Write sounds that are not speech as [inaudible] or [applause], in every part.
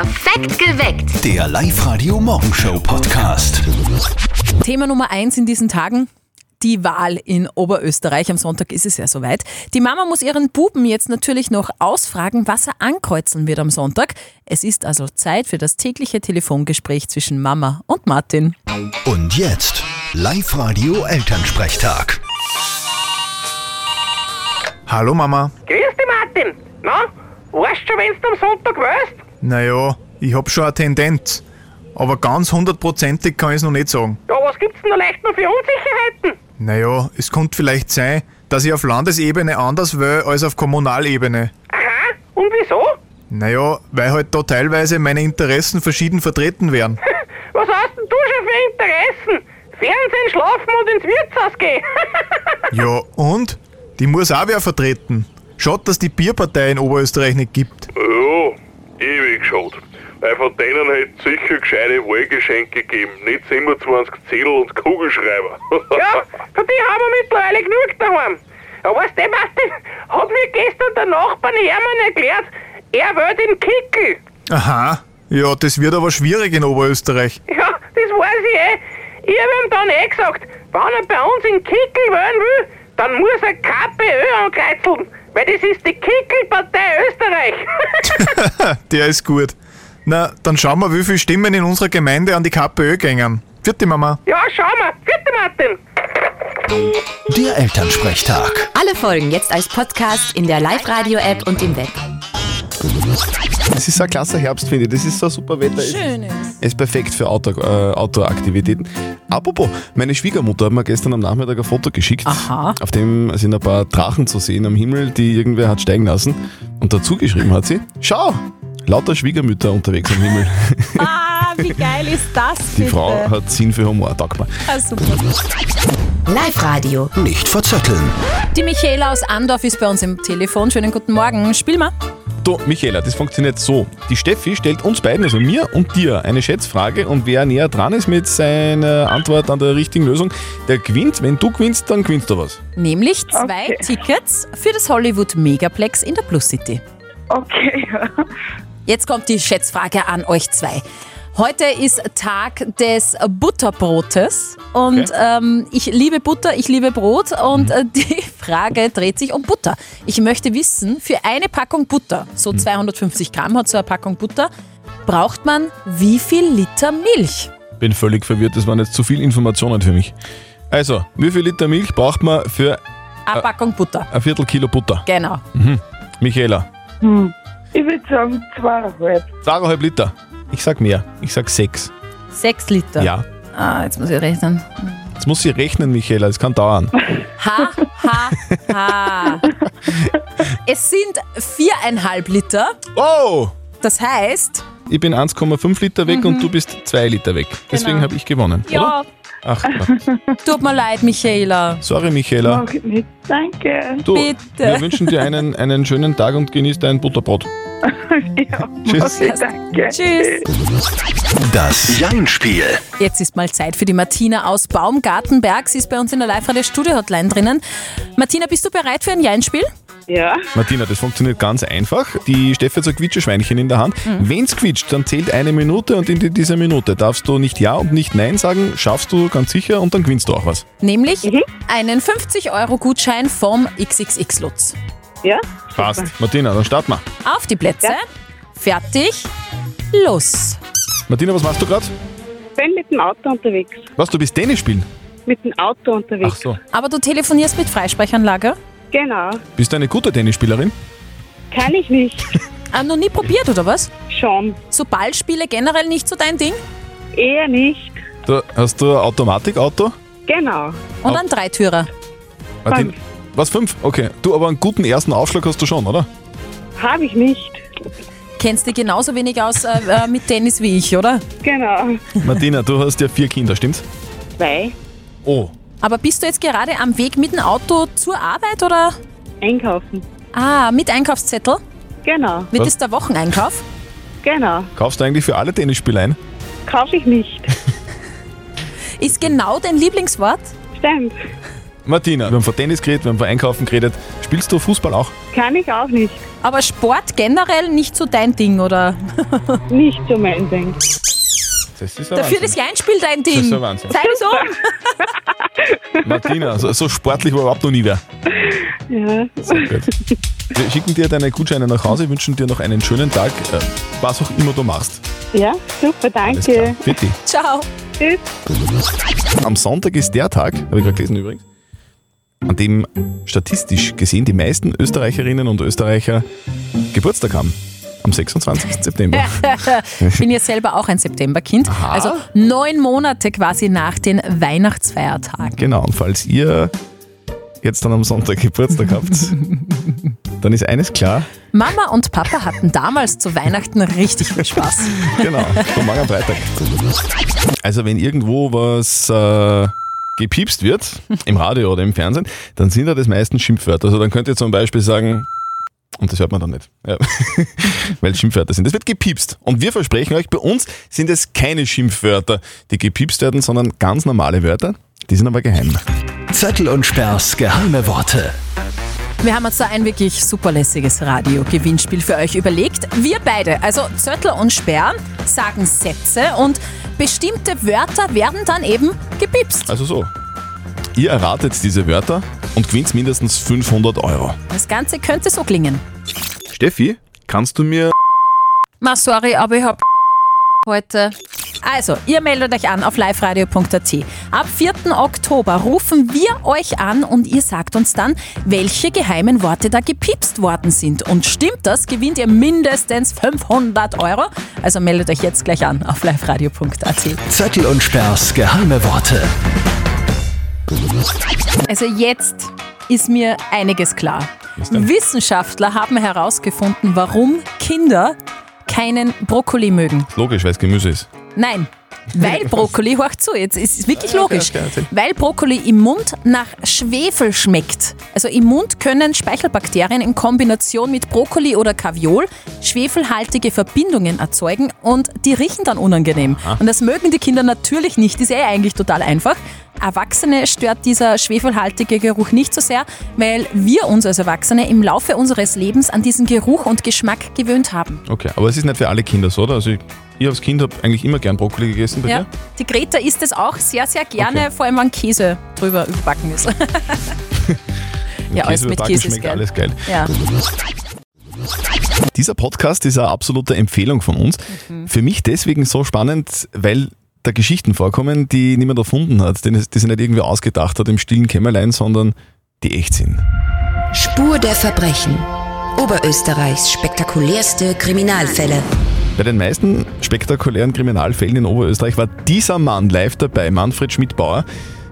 Perfekt geweckt. Der Live-Radio-Morgenshow-Podcast. Thema Nummer eins in diesen Tagen. Die Wahl in Oberösterreich. Am Sonntag ist es ja soweit. Die Mama muss ihren Buben jetzt natürlich noch ausfragen, was er ankreuzeln wird am Sonntag. Es ist also Zeit für das tägliche Telefongespräch zwischen Mama und Martin. Und jetzt Live-Radio-Elternsprechtag. Hallo Mama. Grüß dich, Martin. Na, weißt schon, wenn's du am Sonntag weißt? Naja, ich hab schon eine Tendenz. Aber ganz hundertprozentig kann ich noch nicht sagen. Ja, was gibt's denn da leicht noch für Unsicherheiten? Naja, es könnte vielleicht sein, dass ich auf Landesebene anders will als auf Kommunalebene. Aha, und wieso? Naja, weil halt da teilweise meine Interessen verschieden vertreten werden. [laughs] Was hast denn du schon für Interessen? Fernsehen, schlafen und ins Wirtshaus gehen. [laughs] Ja, und? Die muss auch wer vertreten. Schaut, dass die Bierpartei in Oberösterreich nicht gibt. Weil von denen hätte es sicher gescheite Wahlgeschenke gegeben, nicht 27 Zettel und Kugelschreiber. [laughs] ja, von die haben wir mittlerweile genug daheim. Aber weißt du, Martin, hat mir gestern der Nachbar Hermann erklärt, er will den Kickel. Aha. Ja, das wird aber schwierig in Oberösterreich. Ja, das weiß ich eh. Ich habe ihm dann eh gesagt, wenn er bei uns in Kickel wählen will, dann muss er KPÖ ankreuzeln. Weil das ist die Kickelpartei Österreich. [laughs] [laughs] Der ist gut. Na, dann schauen wir, wie viele Stimmen in unserer Gemeinde an die KPÖ gängen. Vierte Mama. ja, schau mal. Vierte Martin. Der Elternsprechtag. Alle Folgen jetzt als Podcast in der Live-Radio-App und im Web. Das ist so ein klasse Herbst, finde ich. Das ist so ein super Wetter. Schön ist. Es ist perfekt für Outdoor, äh, Outdoor-Aktivitäten. Apropos, meine Schwiegermutter hat mir gestern am Nachmittag ein Foto geschickt. Aha. Auf dem sind ein paar Drachen zu sehen am Himmel, die irgendwer hat steigen lassen. Und dazu geschrieben hat sie, schau, lauter Schwiegermütter unterwegs am Himmel. [laughs] Ah, wie geil ist das Die bitte? Frau hat Sinn für Humor, taugt mir. Ah, super. Live-Radio. Nicht verzetteln. Die Michaela aus Andorf ist bei uns im Telefon. Schönen guten Morgen. Spiel mal. Du, Michaela, das funktioniert so. Die Steffi stellt uns beiden, also mir und dir, eine Schätzfrage und wer näher dran ist mit seiner Antwort an der richtigen Lösung, der gewinnt. Wenn du gewinnst, dann gewinnst du was. Nämlich zwei Okay. Tickets für das Hollywood Megaplex in der Plus City. Okay, Jetzt kommt die Schätzfrage an euch zwei. Heute ist Tag des Butterbrotes und Okay. ähm, ich liebe Butter, ich liebe Brot und äh, die [laughs] Frage dreht sich um Butter. Ich möchte wissen, für eine Packung Butter, so 250 Gramm hat so eine Packung Butter, braucht man wie viel Liter Milch? Bin völlig verwirrt, das waren jetzt zu viele Informationen für mich. Also, wie viel Liter Milch braucht man für Eine Packung Butter. ein Viertel Kilo Butter? Genau. Michaela, ich würde sagen zweieinhalb. zweieinhalb Liter. Ich sag mehr. Ich sag sechs. Sechs Liter. Ja. Ah, jetzt muss ich rechnen. Jetzt muss sie rechnen, Michaela, das kann dauern. Ha, ha, ha. Es sind viereinhalb Liter. Oh! Das heißt, Ich bin 1,5 Liter weg und du bist 2 Liter weg. Deswegen Genau. habe ich gewonnen. ja, Oder? Ach, [laughs] tut mir leid, Michaela. sorry, Michaela. Mach ich nicht. Danke. Du, Bitte. wir wünschen dir einen, einen schönen Tag und genieß dein Butterbrot. [laughs] Ja, Tschüss. mach ich, danke. Tschüss. Das Jein-Spiel. Jetzt ist mal Zeit für die Martina aus Baumgartenberg. Sie ist bei uns in der Live-Radio-Studio-Hotline drinnen. Martina, bist du bereit für ein Jeinspiel? Ja, Martina, das funktioniert ganz einfach. Die Steffi hat so ein Quietscheschweinchen in der Hand. Wenn's quietscht, dann zählt eine Minute und in dieser Minute darfst du nicht Ja und nicht Nein sagen, schaffst du ganz sicher und dann gewinnst du auch was. Nämlich einen 50-Euro-Gutschein vom XXX Lutz. ja. Passt. Martina, dann starten wir. Auf die Plätze. Ja. Fertig. Los. Martina, was machst du gerade? Bin mit dem Auto unterwegs. Was, du bist Tennis spielen? Mit dem Auto Ach unterwegs. so. Aber du telefonierst mit Freisprechanlage? Genau. Bist du eine gute Tennisspielerin? Kann ich nicht. [laughs] Ah, noch nie probiert, oder was? Schon. So Ballspiele generell nicht so dein Ding? Eher nicht. Du, hast du ein Automatikauto? Genau. Und Au- ein Dreitürer. Martin, was, fünf? Okay. Du, aber einen guten ersten Aufschlag hast du schon, oder? Habe ich nicht. Kennst dich genauso wenig aus äh, äh, mit Tennis wie ich, oder? Genau. Martina, du hast ja vier Kinder, stimmt's? Zwei. Oh. Aber bist du jetzt gerade am Weg mit dem Auto zur Arbeit oder? Einkaufen. Ah, mit Einkaufszettel? Genau. Wird Was? es der Wocheneinkauf? Genau. Kaufst du eigentlich für alle Tennisspiele ein? Kaufe ich nicht. [laughs] Ist genau dein Lieblingswort? Stimmt. Martina, wir haben von Tennis geredet, wir haben von Einkaufen geredet. Spielst du Fußball auch? Kann ich auch nicht. Aber Sport generell nicht so dein Ding, oder? [laughs] Nicht so mein Ding. Das ist Dafür Wahnsinn. das Jeinspiel dein Das Ding. ist ein Wahnsinn. Zeig es um. Martina, so, so sportlich war überhaupt noch nie wer. Ja. Gut. Wir schicken dir deine Gutscheine nach Hause, wünschen dir noch einen schönen Tag, äh, was auch immer du machst. ja, super, danke. Bitte. Ciao. Tschüss. Am Sonntag ist der Tag, habe ich gerade gelesen übrigens, an dem statistisch gesehen die meisten Österreicherinnen und Österreicher Geburtstag haben. Am 26. September. Ich [laughs] bin ja selber auch ein Septemberkind. Also neun Monate quasi nach den Weihnachtsfeiertagen. Genau, und falls ihr jetzt dann am Sonntag Geburtstag habt, [laughs] dann ist eines klar, Mama und Papa hatten damals zu Weihnachten richtig viel Spaß. [laughs] genau, von morgen am Freitag. Also wenn irgendwo was äh, gepiepst wird, im Radio oder im Fernsehen, dann sind da das meistens Schimpfwörter. Also dann könnt ihr zum Beispiel sagen, und das hört man dann nicht, ja. [laughs] weil es Schimpfwörter sind. Das wird gepiepst. Und wir versprechen euch, bei uns sind es keine Schimpfwörter, die gepiepst werden, sondern ganz normale Wörter. Die sind aber geheim. Zettel und Sperrs geheime Worte. Wir haben uns da ein wirklich superlässiges Radio-Gewinnspiel für euch überlegt. Wir beide, also Zöttl und Sperr, sagen Sätze und bestimmte Wörter werden dann eben gepiepst. Also so. Ihr erratet diese Wörter und gewinnt mindestens 500 Euro. Das Ganze könnte so klingen. Steffi, kannst du mir Ma, sorry, aber ich hab heute. Also, ihr meldet euch an auf liveradio.at. Ab 4. Oktober rufen wir euch an und ihr sagt uns dann, welche geheimen Worte da gepiepst worden sind. Und stimmt das, gewinnt ihr mindestens 500 Euro. Also meldet euch jetzt gleich an auf liveradio.at. Zettel und Sperrs geheime Worte. Also jetzt ist mir einiges klar. Wissenschaftler haben herausgefunden, warum Kinder keinen Brokkoli mögen. Logisch, weil es Gemüse ist. Nein, weil Brokkoli, horcht zu, jetzt ist es wirklich Ja, okay, logisch, okay, erzähl. weil Brokkoli im Mund nach Schwefel schmeckt. Also im Mund können Speichelbakterien in Kombination mit Brokkoli oder Kaviol schwefelhaltige Verbindungen erzeugen und die riechen dann unangenehm. Und das mögen die Kinder natürlich nicht, ist eh eigentlich total einfach. Erwachsene stört dieser schwefelhaltige Geruch nicht so sehr, weil wir uns als Erwachsene im Laufe unseres Lebens an diesen Geruch und Geschmack gewöhnt haben. Okay, aber es ist nicht für alle Kinder so, oder? Also ich, als Kind habe eigentlich immer gern Brokkoli gegessen bei Ja, dir. die Greta isst es auch sehr, sehr gerne, Okay. vor allem wenn Käse drüber überbacken ist. [laughs] ja, alles mit Käse ist geil. alles geil. Ja. Dieser Podcast ist eine absolute Empfehlung von uns. Mhm. Für mich deswegen so spannend, weil da Geschichten vorkommen, die niemand erfunden hat, die, die sich nicht irgendwie ausgedacht hat im stillen Kämmerlein, sondern die echt sind. Spur der Verbrechen. Oberösterreichs spektakulärste Kriminalfälle. Bei den meisten spektakulären Kriminalfällen in Oberösterreich war dieser Mann live dabei, Manfred Schmidbauer,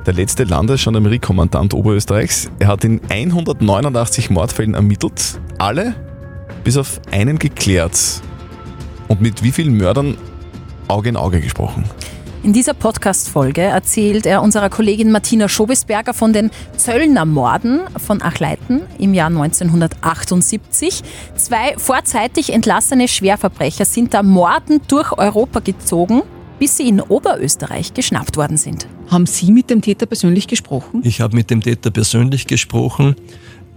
der letzte Landesgendarmeriekommandant Oberösterreichs. Er hat in 189 Mordfällen ermittelt, alle bis auf einen geklärt. Und mit wie vielen Mördern Auge in Auge gesprochen? In dieser Podcast-Folge erzählt er unserer Kollegin Martina Schobesberger von den Zöllnermorden von Achleiten im Jahr 1978. Zwei vorzeitig entlassene Schwerverbrecher sind da mordend durch Europa gezogen, bis sie in Oberösterreich geschnappt worden sind. Haben Sie mit dem Täter persönlich gesprochen? Ich habe mit dem Täter persönlich gesprochen.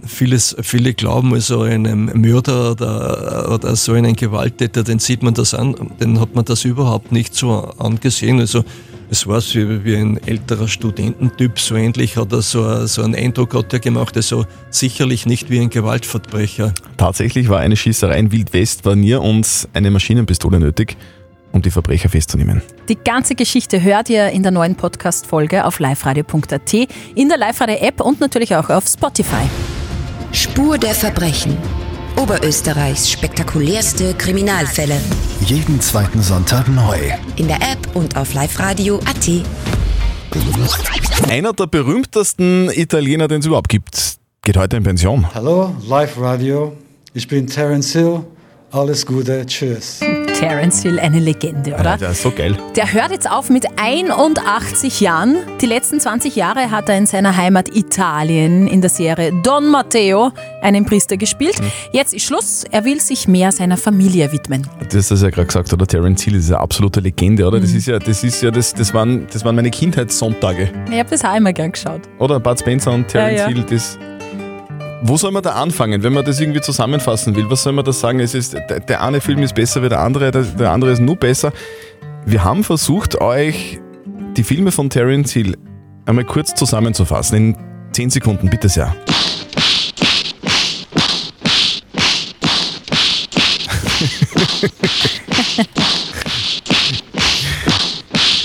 Vieles, viele glauben also einem Mörder oder, oder so einen Gewalttäter, den sieht man das an, den hat man das überhaupt nicht so angesehen. Also es war so wie, ein älterer Studententyp, so ähnlich hat er so, so einen Eindruck hat er gemacht, also sicherlich nicht wie ein Gewaltverbrecher. Tatsächlich war eine Schießerei in Wildwest-Barnier und eine Maschinenpistole nötig, um die Verbrecher festzunehmen. Die ganze Geschichte hört ihr in der neuen Podcast-Folge auf liveradio.at, in der Live-Radio-App und natürlich auch auf Spotify. Spur der Verbrechen. Oberösterreichs spektakulärste Kriminalfälle. Jeden zweiten Sonntag neu. In der App und auf liveradio.at. Einer der berühmtesten Italiener, den es überhaupt gibt, geht heute in Pension. Hallo, Live Radio. Ich bin Terence Hill. Alles Gute, tschüss. Terence Hill, eine Legende, oder? Ja, der ist so geil. Der hört jetzt auf mit 81 Jahren. Die letzten 20 Jahre hat er in seiner Heimat Italien in der Serie Don Matteo einen Priester gespielt. Jetzt ist Schluss. Er will sich mehr seiner Familie widmen. Das hast du ja gerade gesagt, oder? Terence Hill ist eine absolute Legende, oder? Das ist ja, das ist ja, das, das waren, das waren meine Kindheitssonntage. Ich habe das auch immer gern geschaut. Oder Bud Spencer und Terence Ja, ja. Hill, das. Wo soll man da anfangen, wenn man das irgendwie zusammenfassen will? Was soll man da sagen? Es ist, der, eine Film ist besser wie der andere, der, der andere ist nur besser. Wir haben versucht, euch die Filme von Terence Hill einmal kurz zusammenzufassen. In 10 Sekunden, bitte sehr.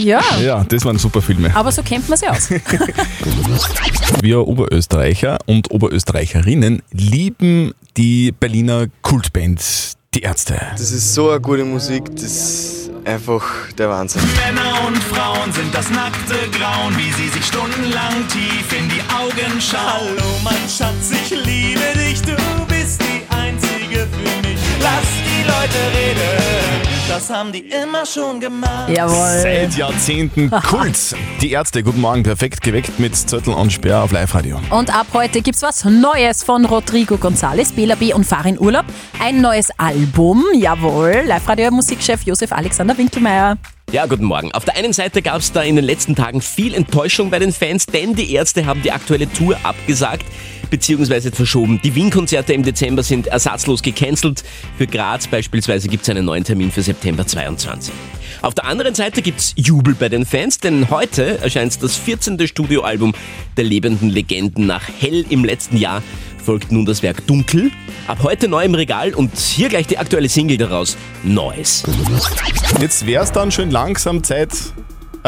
Ja, Ja, das waren super Filme. aber so kennt man sie aus. [laughs] Wir Oberösterreicher und Oberösterreicherinnen lieben die Berliner Kultband Die Ärzte. Das ist so eine gute Musik, das ist einfach der Wahnsinn. Männer und Frauen sind das nackte Grauen, wie sie sich stundenlang tief in die Augen schauen. Hallo, mein Schatz, ich liebe dich, du bist die Einzige für mich. Lass die Leute reden, das haben die immer schon gemacht. Jawohl. Seit Jahrzehnten [laughs] Kult. Die Ärzte, guten Morgen, perfekt geweckt mit Zettel und Sperr auf Live-Radio. Und ab heute gibt's was Neues von Rodrigo González, Bela B. und Farin Urlaub. Ein neues Album, jawohl. Live-Radio-Musikchef Josef Alexander Winkelmeier. Ja, guten Morgen. Auf der einen Seite gab es da in den letzten Tagen viel Enttäuschung bei den Fans, denn die Ärzte haben die aktuelle Tour abgesagt bzw. verschoben. Die Wien-Konzerte im Dezember sind ersatzlos gecancelt. Für Graz beispielsweise gibt es einen neuen Termin für September 22. Auf der anderen Seite gibt's Jubel bei den Fans, denn heute erscheint das 14. Studioalbum der lebenden Legenden. Nach Hell im letzten Jahr folgt nun das Werk Dunkel. Ab heute neu im Regal und hier gleich die aktuelle Single daraus, Neues. Jetzt wäre es dann schön langsam Zeit,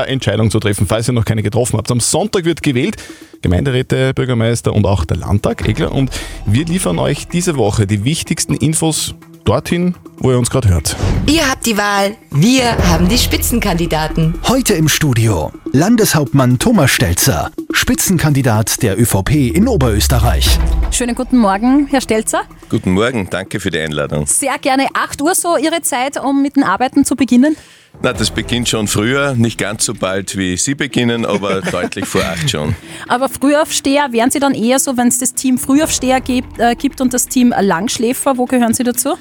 Entscheidung zu treffen, falls ihr noch keine getroffen habt. Am Sonntag wird gewählt, Gemeinderäte, Bürgermeister und auch der Landtag, klar. Und wir liefern euch diese Woche die wichtigsten Infos dorthin, wo ihr uns gerade hört. Ihr habt die Wahl, wir haben die Spitzenkandidaten. Heute im Studio Landeshauptmann Thomas Stelzer, Spitzenkandidat der ÖVP in Oberösterreich. Schönen guten Morgen, Herr Stelzer. Guten Morgen, danke für die Einladung. Sehr gerne 8 Uhr so Ihre Zeit, um mit den Arbeiten zu beginnen. Na, das beginnt schon früher, nicht ganz so bald wie Sie beginnen, aber [laughs] deutlich vor acht schon. Aber Frühaufsteher, wären Sie dann eher so, wenn es das Team Frühaufsteher gibt, äh, gibt und das Team Langschläfer, wo gehören Sie dazu?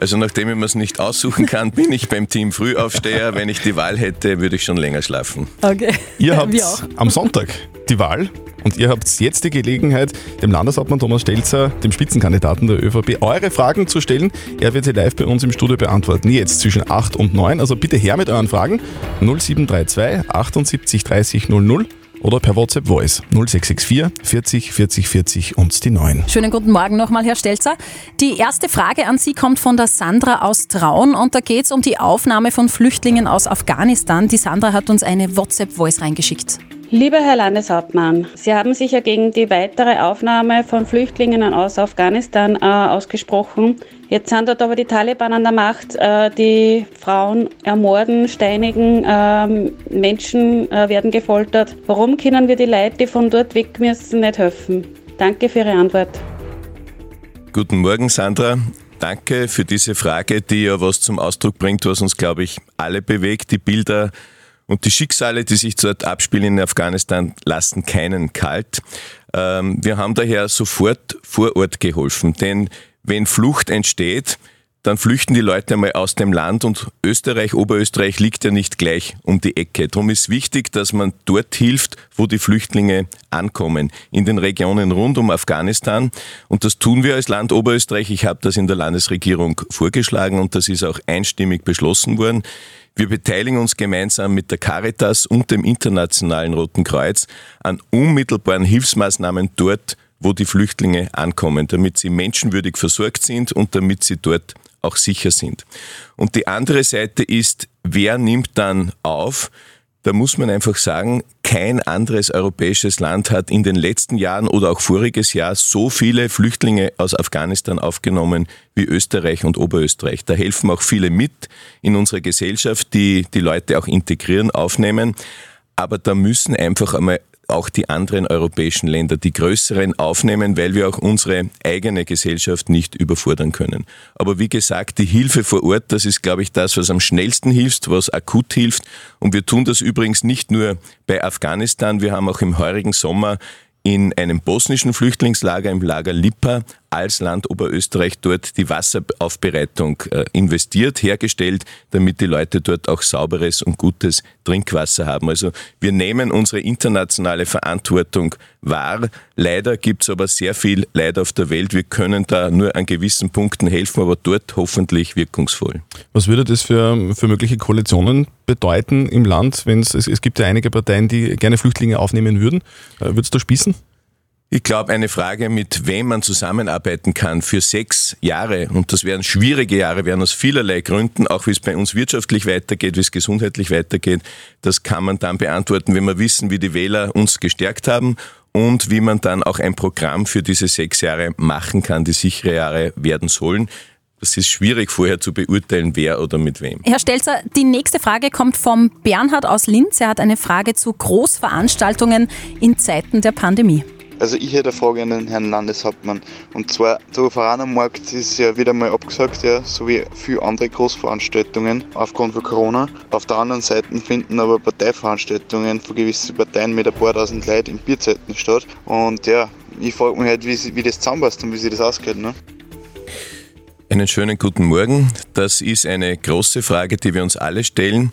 Also nachdem ich mir es nicht aussuchen kann, bin ich beim Team Frühaufsteher. Wenn ich die Wahl hätte, würde ich schon länger schlafen. Okay. Ihr habt am Sonntag die Wahl und ihr habt jetzt die Gelegenheit, dem Landeshauptmann Thomas Stelzer, dem Spitzenkandidaten der ÖVP, eure Fragen zu stellen. Er wird sie live bei uns im Studio beantworten. Jetzt zwischen 8 und 9. Also bitte her mit euren Fragen. 0732 78 30 00 oder per WhatsApp Voice 0664 40 40 40 und die 9. Schönen guten Morgen nochmal, Herr Stelzer. Die erste Frage an Sie kommt von der Sandra aus Traun und da geht es um die Aufnahme von Flüchtlingen aus Afghanistan. Die Sandra hat uns eine WhatsApp-Voice reingeschickt. Lieber Herr Landeshauptmann, Sie haben sich ja gegen die weitere Aufnahme von Flüchtlingen aus Afghanistan äh, ausgesprochen. Jetzt sind dort aber die Taliban an der Macht, äh, die Frauen ermorden, steinigen, ähm, Menschen äh, werden gefoltert. Warum können wir die Leute, die von dort weg müssen, nicht helfen? Danke für Ihre Antwort. Guten Morgen, Sandra. Danke für diese Frage, die ja was zum Ausdruck bringt, was uns, glaube ich, alle bewegt. Die Bilder und die Schicksale, die sich dort abspielen in Afghanistan, lassen keinen kalt. Ähm, wir haben daher sofort vor Ort geholfen, denn wenn Flucht entsteht, dann flüchten die Leute einmal aus dem Land und Österreich, Oberösterreich liegt ja nicht gleich um die Ecke. Darum ist wichtig, dass man dort hilft, wo die Flüchtlinge ankommen, in den Regionen rund um Afghanistan. Und das tun wir als Land Oberösterreich. Ich habe das in der Landesregierung vorgeschlagen und das ist auch einstimmig beschlossen worden. Wir beteiligen uns gemeinsam mit der Caritas und dem Internationalen Roten Kreuz an unmittelbaren Hilfsmaßnahmen dort, wo die Flüchtlinge ankommen, damit sie menschenwürdig versorgt sind und damit sie dort auch sicher sind. Und die andere Seite ist, wer nimmt dann auf? Da muss man einfach sagen, kein anderes europäisches Land hat in den letzten Jahren oder auch voriges Jahr so viele Flüchtlinge aus Afghanistan aufgenommen wie Österreich und Oberösterreich. Da helfen auch viele mit in unserer Gesellschaft, die die Leute auch integrieren, aufnehmen. Aber da müssen einfach einmal auch die anderen europäischen Länder, die größeren, aufnehmen, weil wir auch unsere eigene Gesellschaft nicht überfordern können. Aber wie gesagt, die Hilfe vor Ort, das ist, glaube ich, das, was am schnellsten hilft, was akut hilft. Und wir tun das übrigens nicht nur bei Afghanistan. Wir haben auch im heurigen Sommer in einem bosnischen Flüchtlingslager, im Lager Lipa, als Land Oberösterreich dort die Wasseraufbereitung äh, investiert, hergestellt, damit die Leute dort auch sauberes und gutes Trinkwasser haben. Also wir nehmen unsere internationale Verantwortung wahr. Leider gibt es aber sehr viel Leid auf der Welt. Wir können da nur an gewissen Punkten helfen, aber dort hoffentlich wirkungsvoll. Was würde das für, für mögliche Koalitionen bedeuten im Land, wenn es, es gibt ja einige Parteien, die gerne Flüchtlinge aufnehmen würden. Äh, Würdest du spießen? Ich glaube, eine Frage, mit wem man zusammenarbeiten kann für sechs Jahre, und das werden schwierige Jahre, werden aus vielerlei Gründen, auch wie es bei uns wirtschaftlich weitergeht, wie es gesundheitlich weitergeht, das kann man dann beantworten, wenn wir wissen, wie die Wähler uns gestärkt haben und wie man dann auch ein Programm für diese sechs Jahre machen kann, die sichere Jahre werden sollen. Das ist schwierig vorher zu beurteilen, wer oder mit wem. Herr Stelzer, die nächste Frage kommt vom Bernhard aus Linz. Er hat eine Frage zu Großveranstaltungen in Zeiten der Pandemie. Also ich hätte Frage an den Herrn Landeshauptmann. Und zwar, der Vereinermarkt ist ja wieder mal abgesagt, ja, so wie viele andere Großveranstaltungen aufgrund von Corona. Auf der anderen Seite finden aber Parteiveranstaltungen von gewissen Parteien mit ein paar tausend Leuten in Bierzeiten statt. Und ja, ich frage mich halt, wie, wie das zusammenpasst und wie sich das ausgeht. Ne? Einen schönen guten Morgen. Das ist eine große Frage, die wir uns alle stellen.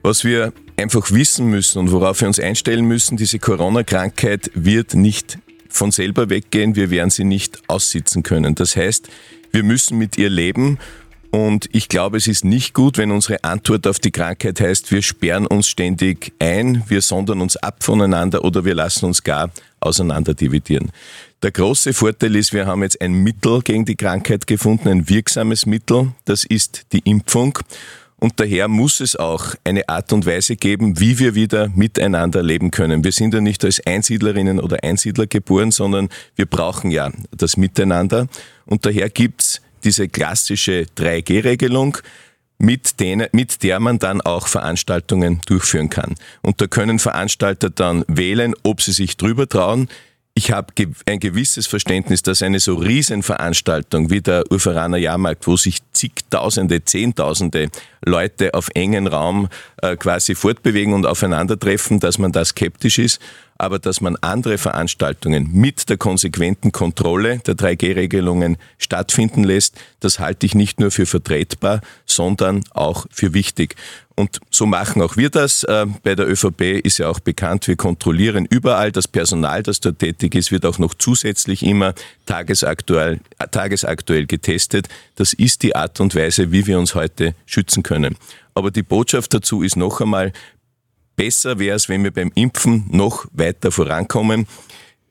Was wir einfach wissen müssen und worauf wir uns einstellen müssen, diese Corona-Krankheit wird nicht von selber weggehen, wir werden sie nicht aussitzen können. Das heißt, wir müssen mit ihr leben und ich glaube, es ist nicht gut, wenn unsere Antwort auf die Krankheit heißt, wir sperren uns ständig ein, wir sondern uns ab voneinander oder wir lassen uns gar auseinanderdividieren. Der große Vorteil ist, wir haben jetzt ein Mittel gegen die Krankheit gefunden, ein wirksames Mittel, das ist die Impfung. Und daher muss es auch eine Art und Weise geben, wie wir wieder miteinander leben können. Wir sind ja nicht als Einsiedlerinnen oder Einsiedler geboren, sondern wir brauchen ja das Miteinander. Und daher gibt's diese klassische 3G-Regelung, mit, mit der man dann auch Veranstaltungen durchführen kann. Und da können Veranstalter dann wählen, ob sie sich drüber trauen. Ich habe ge ein gewisses Verständnis, dass eine so Riesenveranstaltung wie der Urveraner Jahrmarkt, wo sich zigtausende, zehntausende Leute auf engen Raum äh, quasi fortbewegen und aufeinandertreffen, dass man da skeptisch ist, aber dass man andere Veranstaltungen mit der konsequenten Kontrolle der 3G-Regelungen stattfinden lässt, das halte ich nicht nur für vertretbar, sondern auch für wichtig. Und so machen auch wir das. Äh, Bei der ÖVP ist ja auch bekannt, wir kontrollieren überall. Das Personal, das dort tätig ist, wird auch noch zusätzlich immer tagesaktuell, äh, tagesaktuell getestet. Das ist die Art und Weise, wie wir uns heute schützen können. Aber die Botschaft dazu ist noch einmal, besser wäre es, wenn wir beim Impfen noch weiter vorankommen.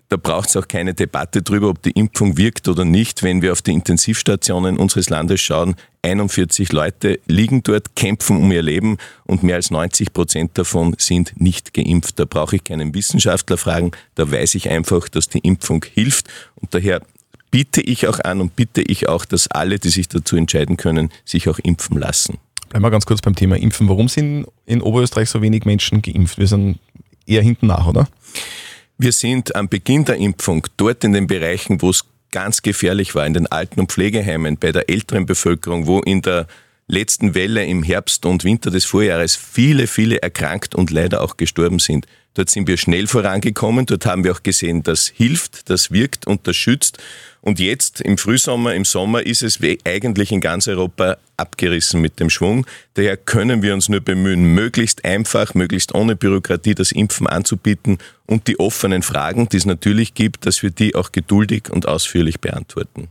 Da braucht es auch keine Debatte darüber, ob die Impfung wirkt oder nicht. Wenn wir auf die Intensivstationen unseres Landes schauen, 41 Leute liegen dort, kämpfen um ihr Leben und mehr als 90 Prozent davon sind nicht geimpft. Da brauche ich keinen Wissenschaftler fragen, da weiß ich einfach, dass die Impfung hilft und daher biete ich auch an und bitte ich auch, dass alle, die sich dazu entscheiden können, sich auch impfen lassen. Wir ganz kurz beim Thema Impfen. Warum sind in Oberösterreich so wenig Menschen geimpft? Wir sind eher hinten nach, oder? Wir sind am Beginn der Impfung dort in den Bereichen, wo es ganz gefährlich war, in den Alten- und Pflegeheimen, bei der älteren Bevölkerung, wo in der letzten Welle im Herbst und Winter des Vorjahres viele, viele erkrankt und leider auch gestorben sind. Dort sind wir schnell vorangekommen. Dort haben wir auch gesehen, das hilft, das wirkt und das schützt. Und jetzt im Frühsommer, im Sommer ist es eigentlich in ganz Europa abgerissen mit dem Schwung. Daher können wir uns nur bemühen, möglichst einfach, möglichst ohne Bürokratie das Impfen anzubieten und die offenen Fragen, die es natürlich gibt, dass wir die auch geduldig und ausführlich beantworten.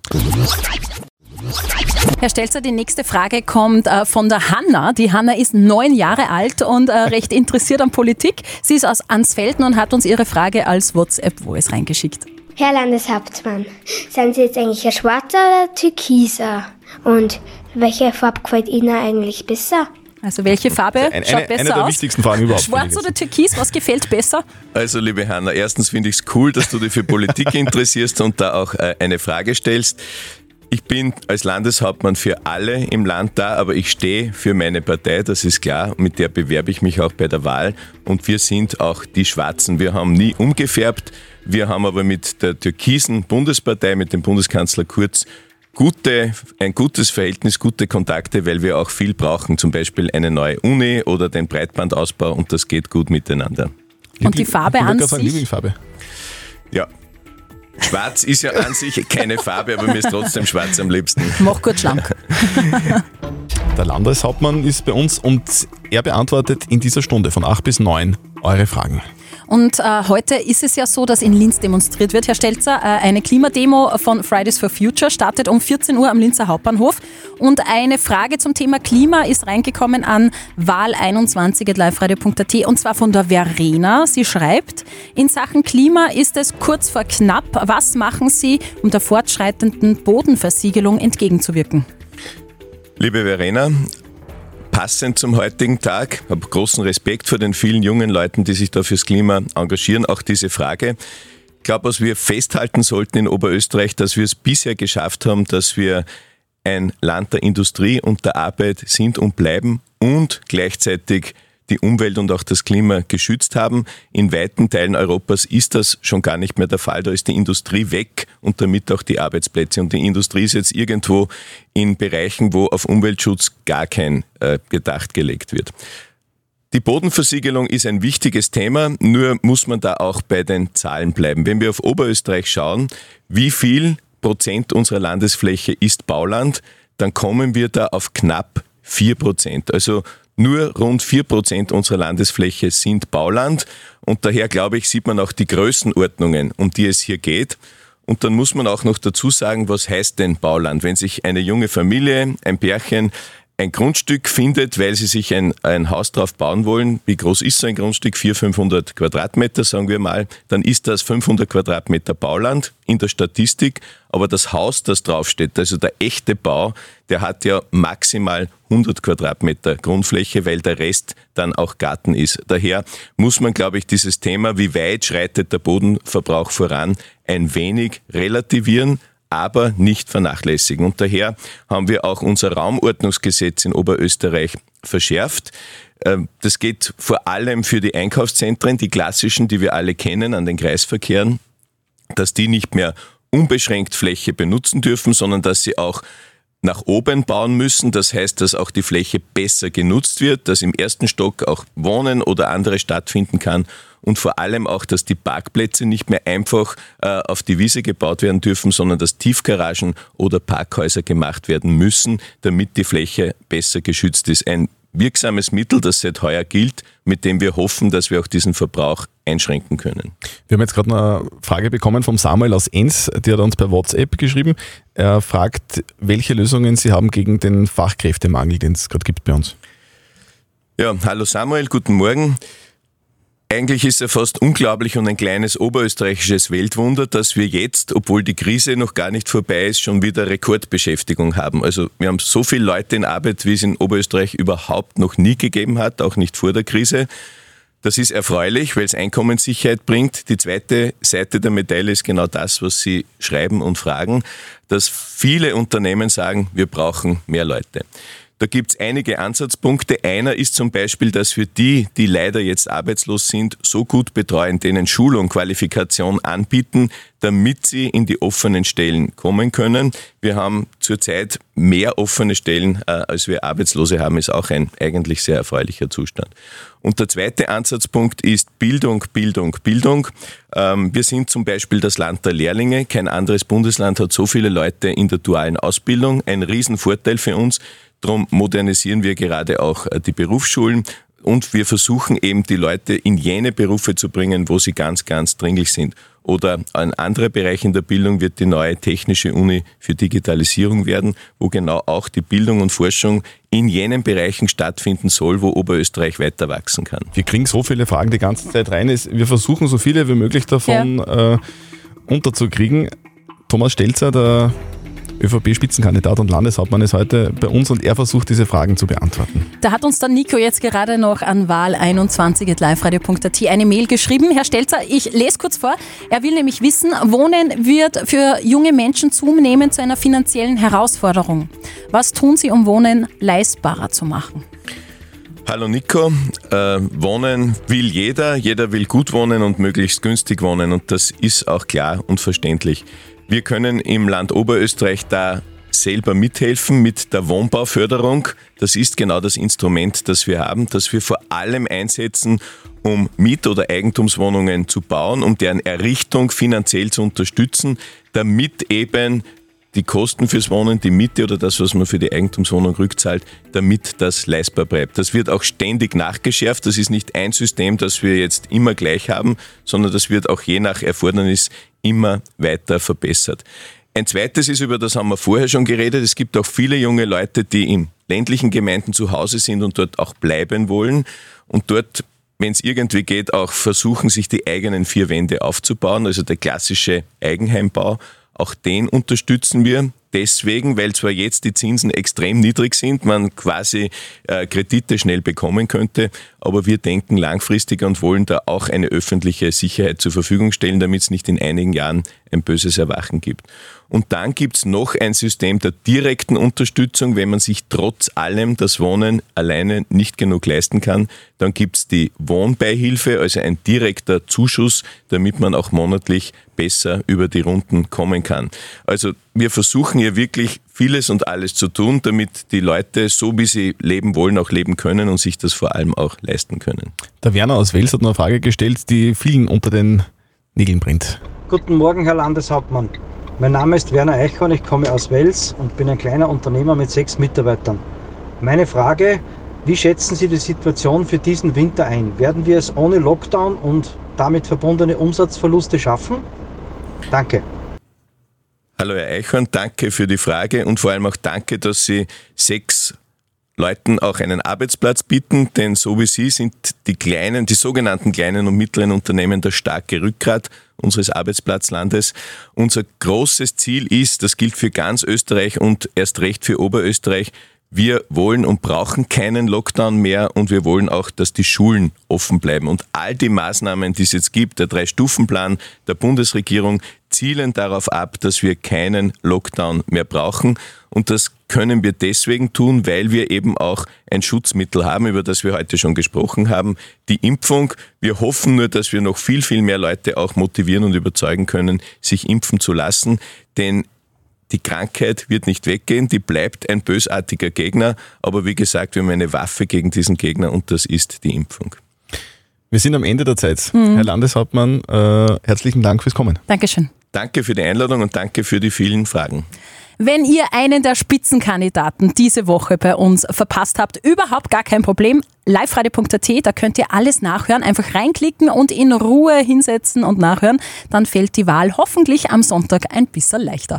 Herr Stelzer, die nächste Frage kommt äh, von der Hanna. Die Hanna ist neun Jahre alt und äh, recht interessiert an Politik. Sie ist aus Ansfelden und hat uns ihre Frage als WhatsApp-Voice reingeschickt. Herr Landeshauptmann, sind Sie jetzt eigentlich ein schwarzer oder türkiser? Und welche Farbe gefällt Ihnen eigentlich besser? Also welche Farbe Eine- schaut besser eine der aus? wichtigsten Fragen überhaupt, Schwarz oder Türkis, was gefällt besser? Also, liebe Hanna, erstens finde ich es cool, dass du dich für Politik [laughs] interessierst und da auch äh, eine Frage stellst. Ich bin als Landeshauptmann für alle im Land da, aber ich stehe für meine Partei, das ist klar. Mit der bewerbe ich mich auch bei der Wahl. Und wir sind auch die Schwarzen. Wir haben nie umgefärbt. Wir haben aber mit der türkisen Bundespartei, mit dem Bundeskanzler Kurz, gute, ein gutes Verhältnis, gute Kontakte, weil wir auch viel brauchen. Zum Beispiel eine neue Uni oder den Breitbandausbau und das geht gut miteinander. Und die Farbe an sich? Lieblingsfarbe. Ja. Schwarz ist ja an sich keine Farbe, aber mir ist trotzdem schwarz am liebsten. Mach gut schlank. Der Landeshauptmann ist bei uns und er beantwortet in dieser Stunde von 8 bis 9 eure Fragen. Und äh, heute ist es ja so, dass in Linz demonstriert wird, Herr Stelzer. Äh, eine Klimademo von Fridays for Future startet um 14 Uhr am Linzer Hauptbahnhof. Und eine Frage zum Thema Klima ist reingekommen an wahl21.liveradio.at und zwar von der Verena. Sie schreibt, in Sachen Klima ist es kurz vor knapp. Was machen Sie, um der fortschreitenden Bodenversiegelung entgegenzuwirken? Liebe Verena, passend zum heutigen Tag, habe großen Respekt vor den vielen jungen Leuten, die sich da fürs Klima engagieren. Auch diese Frage. Ich glaube, was wir festhalten sollten in Oberösterreich, dass wir es bisher geschafft haben, dass wir ein Land der Industrie und der Arbeit sind und bleiben und gleichzeitig die Umwelt und auch das Klima geschützt haben. In weiten Teilen Europas ist das schon gar nicht mehr der Fall. Da ist die Industrie weg und damit auch die Arbeitsplätze. Und die Industrie ist jetzt irgendwo in Bereichen, wo auf Umweltschutz gar kein äh, Bedacht gelegt wird. Die Bodenversiegelung ist ein wichtiges Thema, nur muss man da auch bei den Zahlen bleiben. Wenn wir auf Oberösterreich schauen, wie viel Prozent unserer Landesfläche ist Bauland, dann kommen wir da auf knapp vier Prozent. Also nur rund 4% unserer Landesfläche sind Bauland und daher glaube ich, sieht man auch die Größenordnungen, um die es hier geht. Und dann muss man auch noch dazu sagen, was heißt denn Bauland? Wenn sich eine junge Familie, ein Pärchen ein Grundstück findet, weil sie sich ein, ein Haus drauf bauen wollen, wie groß ist so ein Grundstück? 400, 500 Quadratmeter, sagen wir mal, dann ist das 500 Quadratmeter Bauland in der Statistik, aber das Haus, das draufsteht, also der echte Bau, der hat ja maximal 100 Quadratmeter Grundfläche, weil der Rest dann auch Garten ist. Daher muss man, glaube ich, dieses Thema, wie weit schreitet der Bodenverbrauch voran, ein wenig relativieren, aber nicht vernachlässigen. Und daher haben wir auch unser Raumordnungsgesetz in Oberösterreich verschärft. Ähm, das geht vor allem für die Einkaufszentren, die klassischen, die wir alle kennen, an den Kreisverkehren, dass die nicht mehr unbeschränkt Fläche benutzen dürfen, sondern dass sie auch nach oben bauen müssen. Das heißt, dass auch die Fläche besser genutzt wird, dass im ersten Stock auch Wohnen oder andere stattfinden kann und vor allem auch, dass die Parkplätze nicht mehr einfach äh, auf die Wiese gebaut werden dürfen, sondern dass Tiefgaragen oder Parkhäuser gemacht werden müssen, damit die Fläche besser geschützt ist. Ein wirksames Mittel, das seit heuer gilt, mit dem wir hoffen, dass wir auch diesen Verbrauch einschränken können. Wir haben jetzt gerade eine Frage bekommen vom Samuel aus Enns, der hat uns per WhatsApp geschrieben. Er fragt, welche Lösungen Sie haben gegen den Fachkräftemangel, den es gerade gibt bei uns. Ja, hallo Samuel, guten Morgen. Eigentlich ist es fast unglaublich und ein kleines oberösterreichisches Weltwunder, dass wir jetzt, obwohl die Krise noch gar nicht vorbei ist, schon wieder Rekordbeschäftigung haben. Also wir haben so viele Leute in Arbeit, wie es in Oberösterreich überhaupt noch nie gegeben hat, auch nicht vor der Krise. Das ist erfreulich, weil es Einkommenssicherheit bringt. Die zweite Seite der Medaille ist genau das, was Sie schreiben und fragen, dass viele Unternehmen sagen, wir brauchen mehr Leute. Da gibt es einige Ansatzpunkte. Einer ist zum Beispiel, dass wir die, die leider jetzt arbeitslos sind, so gut betreuen, denen Schulung, Qualifikation anbieten, damit sie in die offenen Stellen kommen können. Wir haben zurzeit mehr offene Stellen, äh, als wir Arbeitslose haben, ist auch ein eigentlich sehr erfreulicher Zustand. Und der zweite Ansatzpunkt ist Bildung, Bildung, Bildung. Ähm, wir sind zum Beispiel das Land der Lehrlinge. Kein anderes Bundesland hat so viele Leute in der dualen Ausbildung. Ein Riesenvorteil für uns. Darum modernisieren wir gerade auch äh, die Berufsschulen und wir versuchen eben die Leute in jene Berufe zu bringen, wo sie ganz, ganz dringlich sind. Oder ein anderer Bereich in der Bildung wird die neue Technische Uni für Digitalisierung werden, wo genau auch die Bildung und Forschung in jenen Bereichen stattfinden soll, wo Oberösterreich weiter wachsen kann. Wir kriegen so viele Fragen die ganze Zeit rein. Wir versuchen so viele wie möglich davon ja. äh, unterzukriegen. Thomas Stelzer, der ÖVP-Spitzenkandidat und Landeshauptmann ist heute bei uns und er versucht, diese Fragen zu beantworten. Da hat uns dann Nico jetzt gerade noch an wahl21.liveradio.at eine Mail geschrieben. Herr Stelzer, ich lese kurz vor. Er will nämlich wissen, Wohnen wird für junge Menschen zunehmend zu einer finanziellen Herausforderung. Was tun Sie, um Wohnen leistbarer zu machen? Hallo Nico, äh, wohnen will jeder, jeder will gut wohnen und möglichst günstig wohnen und das ist auch klar und verständlich. Wir können im Land Oberösterreich da selber mithelfen mit der Wohnbauförderung. Das ist genau das Instrument, das wir haben, das wir vor allem einsetzen, um Miet- oder Eigentumswohnungen zu bauen, um deren Errichtung finanziell zu unterstützen, damit eben die Kosten fürs Wohnen, die Miete oder das, was man für die Eigentumswohnung rückzahlt, damit das leistbar bleibt. Das wird auch ständig nachgeschärft. Das ist nicht ein System, das wir jetzt immer gleich haben, sondern das wird auch je nach Erfordernis immer weiter verbessert. Ein zweites ist, über das haben wir vorher schon geredet, es gibt auch viele junge Leute, die in ländlichen Gemeinden zu Hause sind und dort auch bleiben wollen und dort wenn es irgendwie geht, auch versuchen, sich die eigenen vier Wände aufzubauen, also der klassische Eigenheimbau. Auch den unterstützen wir deswegen, weil zwar jetzt die Zinsen extrem niedrig sind, man quasi äh, Kredite schnell bekommen könnte, aber wir denken langfristiger und wollen da auch eine öffentliche Sicherheit zur Verfügung stellen, damit es nicht in einigen Jahren ein böses Erwachen gibt. Und dann gibt es noch ein System der direkten Unterstützung, wenn man sich trotz allem das Wohnen alleine nicht genug leisten kann. Dann gibt es die Wohnbeihilfe, also ein direkter Zuschuss, damit man auch monatlich besser über die Runden kommen kann. Also wir versuchen hier wirklich vieles und alles zu tun, damit die Leute so, wie sie leben wollen, auch leben können und sich das vor allem auch leisten können. Der Werner aus Wels hat noch eine Frage gestellt, die vielen unter den Nägeln brennt. Guten Morgen, Herr Landeshauptmann. Mein Name ist Werner Eichhorn, ich komme aus Wels und bin ein kleiner Unternehmer mit sechs Mitarbeitern. Meine Frage, wie schätzen Sie die Situation für diesen Winter ein? Werden wir es ohne Lockdown und damit verbundene Umsatzverluste schaffen? Danke. Hallo Herr Eichhorn, danke für die Frage und vor allem auch danke, dass Sie sechs Leuten auch einen Arbeitsplatz bieten, denn so wie Sie sind die kleinen, die sogenannten kleinen und mittleren Unternehmen das starke Rückgrat unseres Arbeitsplatzlandes. Unser großes Ziel ist, das gilt für ganz Österreich und erst recht für Oberösterreich, wir wollen und brauchen keinen Lockdown mehr und wir wollen auch, dass die Schulen offen bleiben. Und all die Maßnahmen, die es jetzt gibt, der Drei-Stufen-Plan der Bundesregierung, zielen darauf ab, dass wir keinen Lockdown mehr brauchen. Und das können wir deswegen tun, weil wir eben auch ein Schutzmittel haben, über das wir heute schon gesprochen haben, die Impfung. Wir hoffen nur, dass wir noch viel, viel mehr Leute auch motivieren und überzeugen können, sich impfen zu lassen. Denn die Krankheit wird nicht weggehen, die bleibt ein bösartiger Gegner, aber wie gesagt, wir haben eine Waffe gegen diesen Gegner und das ist die Impfung. Wir sind am Ende der Zeit. Mhm. Herr Landeshauptmann, äh, herzlichen Dank fürs Kommen. Dankeschön. Danke für die Einladung und danke für die vielen Fragen. Wenn ihr einen der Spitzenkandidaten diese Woche bei uns verpasst habt, überhaupt gar kein Problem. liveradio.at, da könnt ihr alles nachhören. Einfach reinklicken und in Ruhe hinsetzen und nachhören. Dann fällt die Wahl hoffentlich am Sonntag ein bisschen leichter.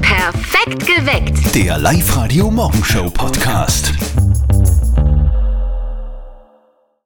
Perfekt geweckt. Der Live-Radio Morgenshow Podcast.